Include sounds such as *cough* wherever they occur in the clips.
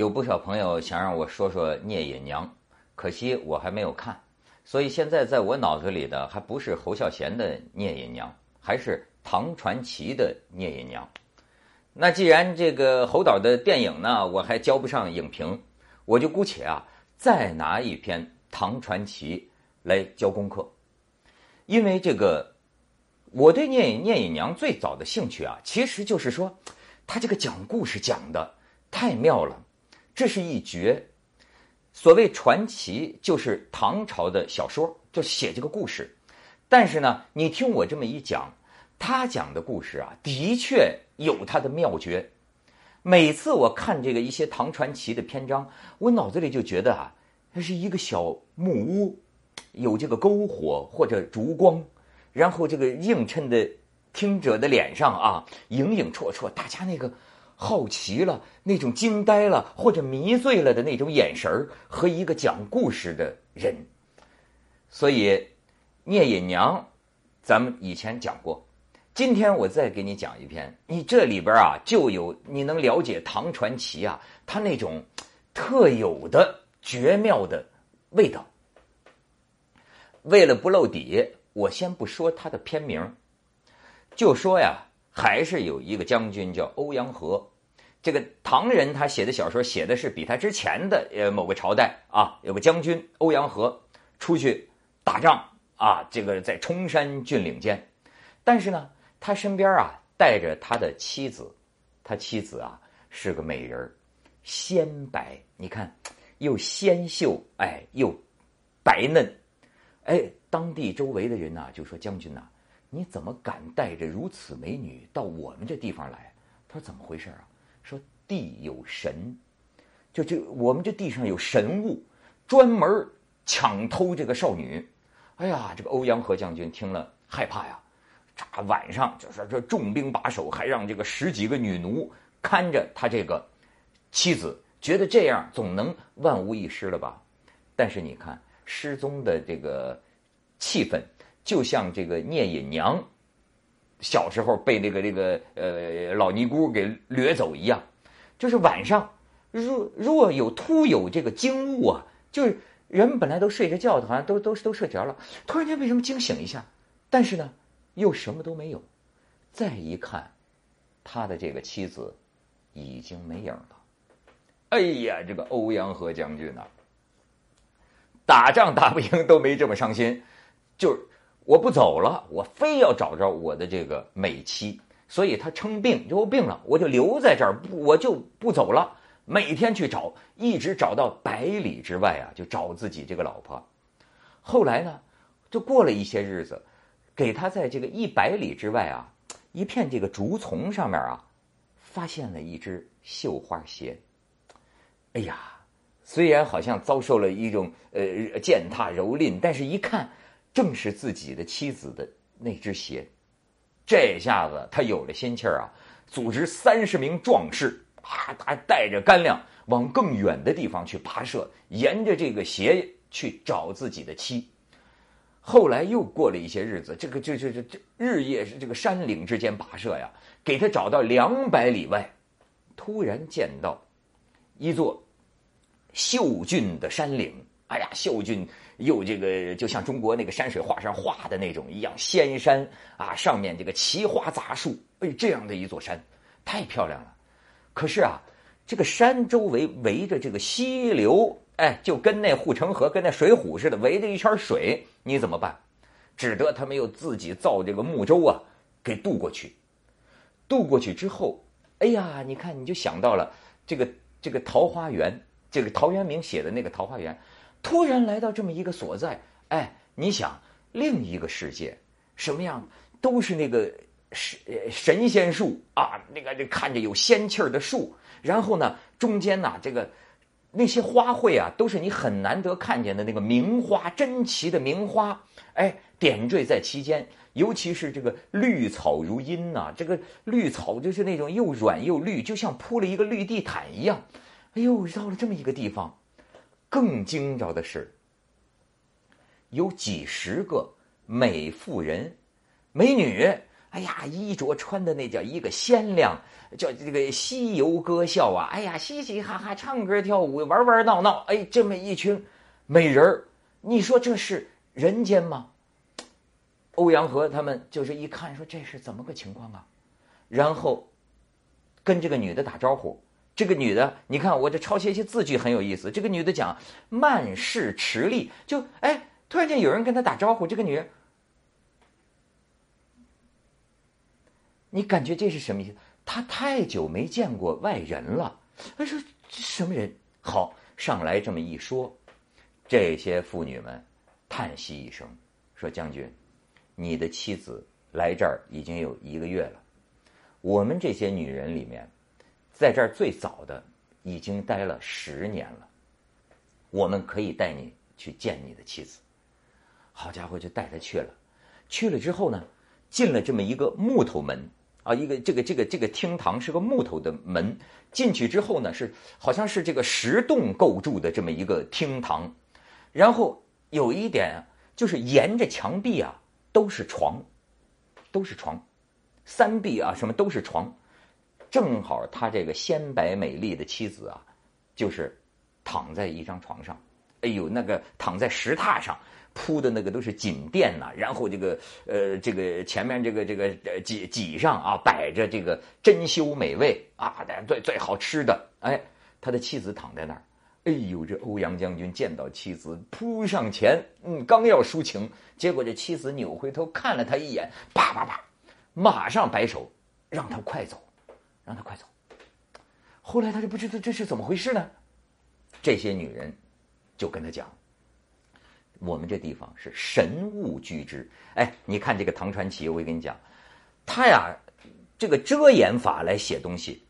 有不少朋友想让我说说《聂隐娘》，可惜我还没有看，所以现在在我脑子里的还不是侯孝贤的《聂隐娘》，还是唐传奇的《聂隐娘》。那既然这个侯导的电影呢，我还交不上影评，我就姑且啊再拿一篇唐传奇来交功课，因为这个我对《聂隐聂隐娘》最早的兴趣啊，其实就是说他这个讲故事讲的太妙了。这是一绝。所谓传奇，就是唐朝的小说，就写这个故事。但是呢，你听我这么一讲，他讲的故事啊，的确有他的妙绝。每次我看这个一些唐传奇的篇章，我脑子里就觉得啊，那是一个小木屋，有这个篝火或者烛光，然后这个映衬的听者的脸上啊，影影绰绰，大家那个。好奇了，那种惊呆了或者迷醉了的那种眼神儿，和一个讲故事的人。所以，《聂隐娘》，咱们以前讲过，今天我再给你讲一篇。你这里边啊，就有你能了解唐传奇啊，它那种特有的绝妙的味道。为了不露底，我先不说它的片名，就说呀。还是有一个将军叫欧阳和，这个唐人他写的小说写的是比他之前的呃某个朝代啊，有个将军欧阳和出去打仗啊，这个在冲山峻岭间，但是呢，他身边啊带着他的妻子，他妻子啊是个美人鲜白，你看又纤秀哎又白嫩，哎，当地周围的人呐就说将军呐。你怎么敢带着如此美女到我们这地方来？他说怎么回事啊？说地有神，就这我们这地上有神物，专门抢偷这个少女。哎呀，这个欧阳和将军听了害怕呀，这晚上就说这重兵把守，还让这个十几个女奴看着他这个妻子，觉得这样总能万无一失了吧？但是你看失踪的这个气氛。就像这个聂隐娘小时候被那个这个呃老尼姑给掠走一样，就是晚上若若有突有这个惊物啊，就是人本来都睡着觉的，好像都都都睡着了，突然间为什么惊醒一下？但是呢，又什么都没有。再一看，他的这个妻子已经没影了。哎呀，这个欧阳和将军呐，打仗打不赢都没这么伤心，就是。我不走了，我非要找着我的这个美妻，所以他称病就病了，我就留在这儿，不我就不走了，每天去找，一直找到百里之外啊，就找自己这个老婆。后来呢，就过了一些日子，给他在这个一百里之外啊，一片这个竹丛上面啊，发现了一只绣花鞋。哎呀，虽然好像遭受了一种呃践踏蹂躏，但是一看。正是自己的妻子的那只鞋，这下子他有了心气儿啊！组织三十名壮士啊，他带着干粮往更远的地方去跋涉，沿着这个鞋去找自己的妻。后来又过了一些日子，这个这这这这日夜是这个山岭之间跋涉呀，给他找到两百里外，突然见到一座秀峻的山岭。哎呀，秀俊又这个就像中国那个山水画上画的那种一样，仙山啊，上面这个奇花杂树，哎，这样的一座山，太漂亮了。可是啊，这个山周围围着这个溪流，哎，就跟那护城河、跟那水浒似的，围着一圈水，你怎么办？只得他们又自己造这个木舟啊，给渡过去。渡过去之后，哎呀，你看，你就想到了这个这个桃花源，这个陶渊明写的那个桃花源。突然来到这么一个所在，哎，你想另一个世界什么样？都是那个神神仙树啊，那个看着有仙气儿的树，然后呢，中间呢这个那些花卉啊，都是你很难得看见的那个名花，珍奇的名花，哎，点缀在其间。尤其是这个绿草如茵呐，这个绿草就是那种又软又绿，就像铺了一个绿地毯一样。哎呦，到了这么一个地方。更惊着的是，有几十个美妇人、美女，哎呀，衣着穿的那叫一个鲜亮，叫这个西游歌笑啊！哎呀，嘻嘻哈哈，唱歌跳舞，玩玩闹闹，哎，这么一群美人儿，你说这是人间吗？欧阳和他们就是一看，说这是怎么个情况啊？然后跟这个女的打招呼。这个女的，你看我这抄写一些字句很有意思。这个女的讲慢视持力，就哎，突然间有人跟她打招呼，这个女人，你感觉这是什么意思？她太久没见过外人了。她说这什么人？好，上来这么一说，这些妇女们叹息一声，说将军。你的妻子来这儿已经有一个月了，我们这些女人里面，在这儿最早的已经待了十年了。我们可以带你去见你的妻子。好家伙，就带他去了。去了之后呢，进了这么一个木头门啊，一个这个这个这个厅堂是个木头的门。进去之后呢，是好像是这个石洞构筑的这么一个厅堂。然后有一点就是沿着墙壁啊。都是床，都是床，三壁啊，什么都是床，正好他这个鲜白美丽的妻子啊，就是躺在一张床上，哎呦，那个躺在石榻上铺的那个都是锦垫呐，然后这个呃，这个前面这个这个几几上啊摆着这个珍馐美味啊，最最好吃的，哎，他的妻子躺在那儿。哎呦，这欧阳将军见到妻子，扑上前，嗯，刚要抒情，结果这妻子扭回头看了他一眼，啪啪啪，马上摆手，让他快走，让他快走。后来他就不知道这是怎么回事呢？这些女人就跟他讲：“我们这地方是神物居之。”哎，你看这个唐传奇，我跟你讲，他呀，这个遮掩法来写东西，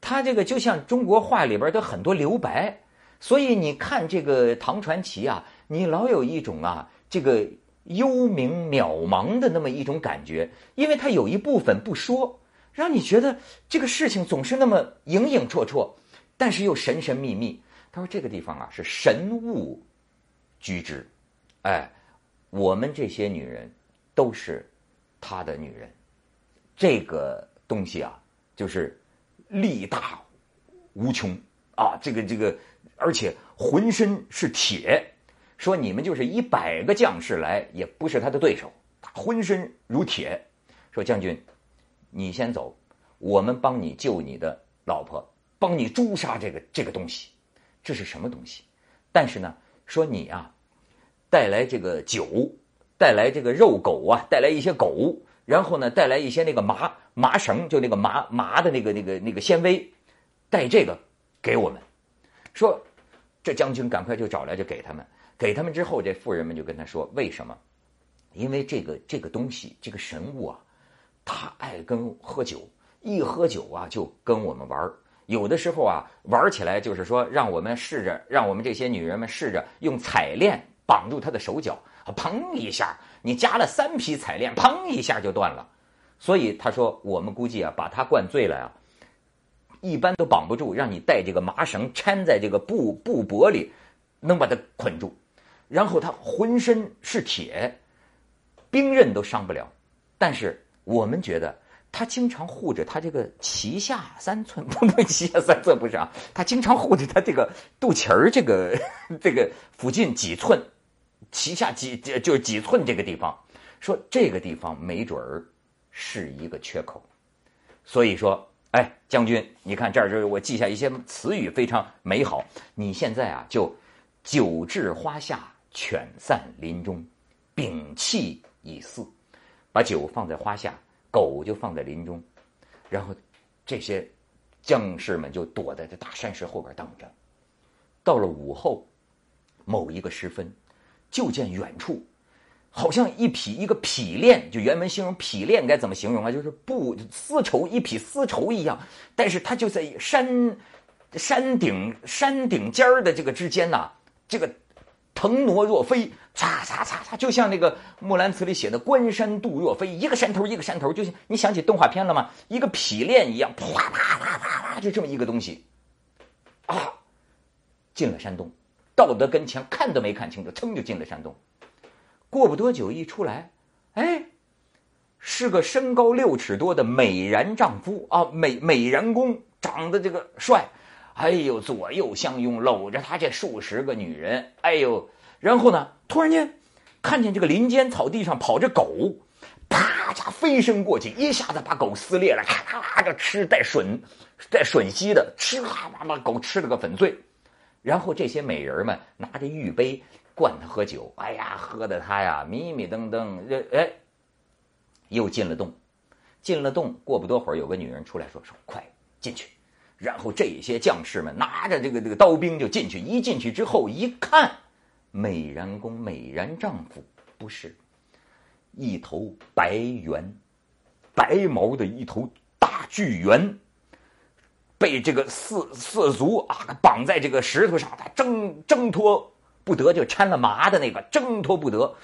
他这个就像中国画里边的很多留白。所以你看这个唐传奇啊，你老有一种啊，这个幽冥渺茫的那么一种感觉，因为他有一部分不说，让你觉得这个事情总是那么影影绰绰，但是又神神秘秘。他说这个地方啊是神物居之，哎，我们这些女人都是他的女人，这个东西啊就是力大无穷啊，这个这个。而且浑身是铁，说你们就是一百个将士来也不是他的对手，他浑身如铁。说将军，你先走，我们帮你救你的老婆，帮你诛杀这个这个东西。这是什么东西？但是呢，说你啊，带来这个酒，带来这个肉狗啊，带来一些狗，然后呢，带来一些那个麻麻绳，就那个麻麻的那个那个那个纤维，带这个给我们，说。这将军赶快就找来，就给他们。给他们之后，这妇人们就跟他说：“为什么？因为这个这个东西，这个神物啊，他爱跟喝酒，一喝酒啊就跟我们玩有的时候啊，玩起来就是说，让我们试着，让我们这些女人们试着用彩链绑住他的手脚，砰一下，你加了三匹彩链，砰一下就断了。所以他说，我们估计啊，把他灌醉了呀。”一般都绑不住，让你带这个麻绳掺在这个布布帛里，能把它捆住，然后他浑身是铁，兵刃都伤不了。但是 *laughs* 我们觉得他经常护着他这个脐下三寸，不不，脐下三寸不是啊，*laughs* 他经常护着他这个肚脐儿这个 *laughs* 这个附近几寸，脐下几就是几寸这个地方，说这个地方没准儿是一个缺口，所以说。哎，将军，你看这儿就是我记下一些词语，非常美好。你现在啊，就酒至花下，犬散林中，屏气以祀，把酒放在花下，狗就放在林中，然后这些将士们就躲在这大山石后边等着。到了午后，某一个时分，就见远处。好像一匹一个匹练，就原文形容匹练该怎么形容啊？就是布丝绸一匹丝绸一样，但是它就在山山顶山顶尖儿的这个之间呐，这个腾挪若飞，嚓嚓嚓嚓，就像那个《木兰辞》里写的“关山度若飞”，一个山头一个山头，就像你想起动画片了吗？一个匹练一样，啪啪啪啪啪，就这么一个东西，啊，进了山洞，道德跟前看都没看清楚，噌就进了山洞。过不多久，一出来，哎，是个身高六尺多的美髯丈夫啊，美美髯公，长得这个帅，哎呦，左右相拥，搂着他这数十个女人，哎呦，然后呢，突然间看见这个林间草地上跑着狗，啪家飞身过去，一下子把狗撕裂了，咔咔的吃带吮带吮吸的，吃啦把把狗吃了个粉碎，然后这些美人们拿着玉杯灌他喝酒，哎呀，喝的他呀迷迷瞪瞪，这哎。又进了洞，进了洞，过不多会儿，有个女人出来说：“说快进去。”然后这些将士们拿着这个这个刀兵就进去。一进去之后一看，美髯公、美髯丈夫不是一头白猿，白毛的一头大巨猿，被这个四四足啊绑在这个石头上，他挣挣脱不得，就掺了麻的那个挣脱不得，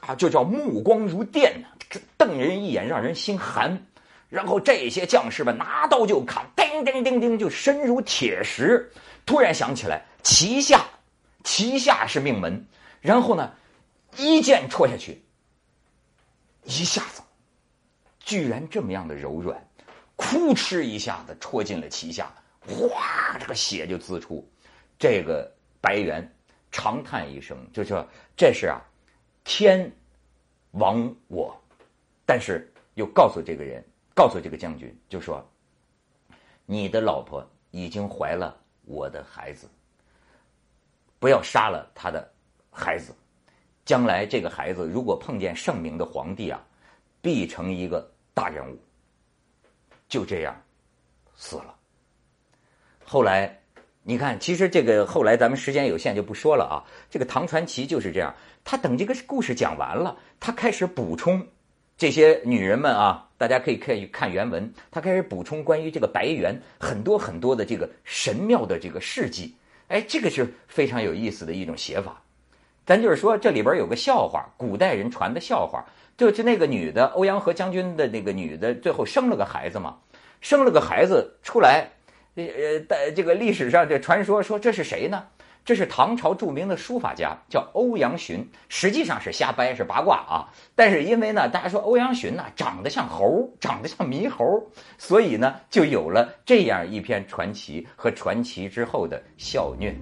啊，就叫目光如电呐。瞪人一眼，让人心寒。然后这些将士们拿刀就砍，叮叮叮叮，就身如铁石。突然想起来，旗下，旗下是命门。然后呢，一剑戳下去，一下子，居然这么样的柔软，哭哧一下子戳进了旗下，哗，这个血就滋出。这个白猿长叹一声，就说：“这是啊，天亡我。”但是又告诉这个人，告诉这个将军，就说：“你的老婆已经怀了我的孩子，不要杀了他的孩子。将来这个孩子如果碰见圣明的皇帝啊，必成一个大人物。”就这样死了。后来你看，其实这个后来咱们时间有限就不说了啊。这个唐传奇就是这样，他等这个故事讲完了，他开始补充。这些女人们啊，大家可以可以看原文，他开始补充关于这个白猿很多很多的这个神妙的这个事迹。哎，这个是非常有意思的一种写法。咱就是说，这里边有个笑话，古代人传的笑话，就是那个女的欧阳和将军的那个女的，最后生了个孩子嘛，生了个孩子出来，呃，在这个历史上这传说说这是谁呢？这是唐朝著名的书法家，叫欧阳询，实际上是瞎掰，是八卦啊。但是因为呢，大家说欧阳询呢长得像猴，长得像猕猴，所以呢就有了这样一篇传奇和传奇之后的笑虐。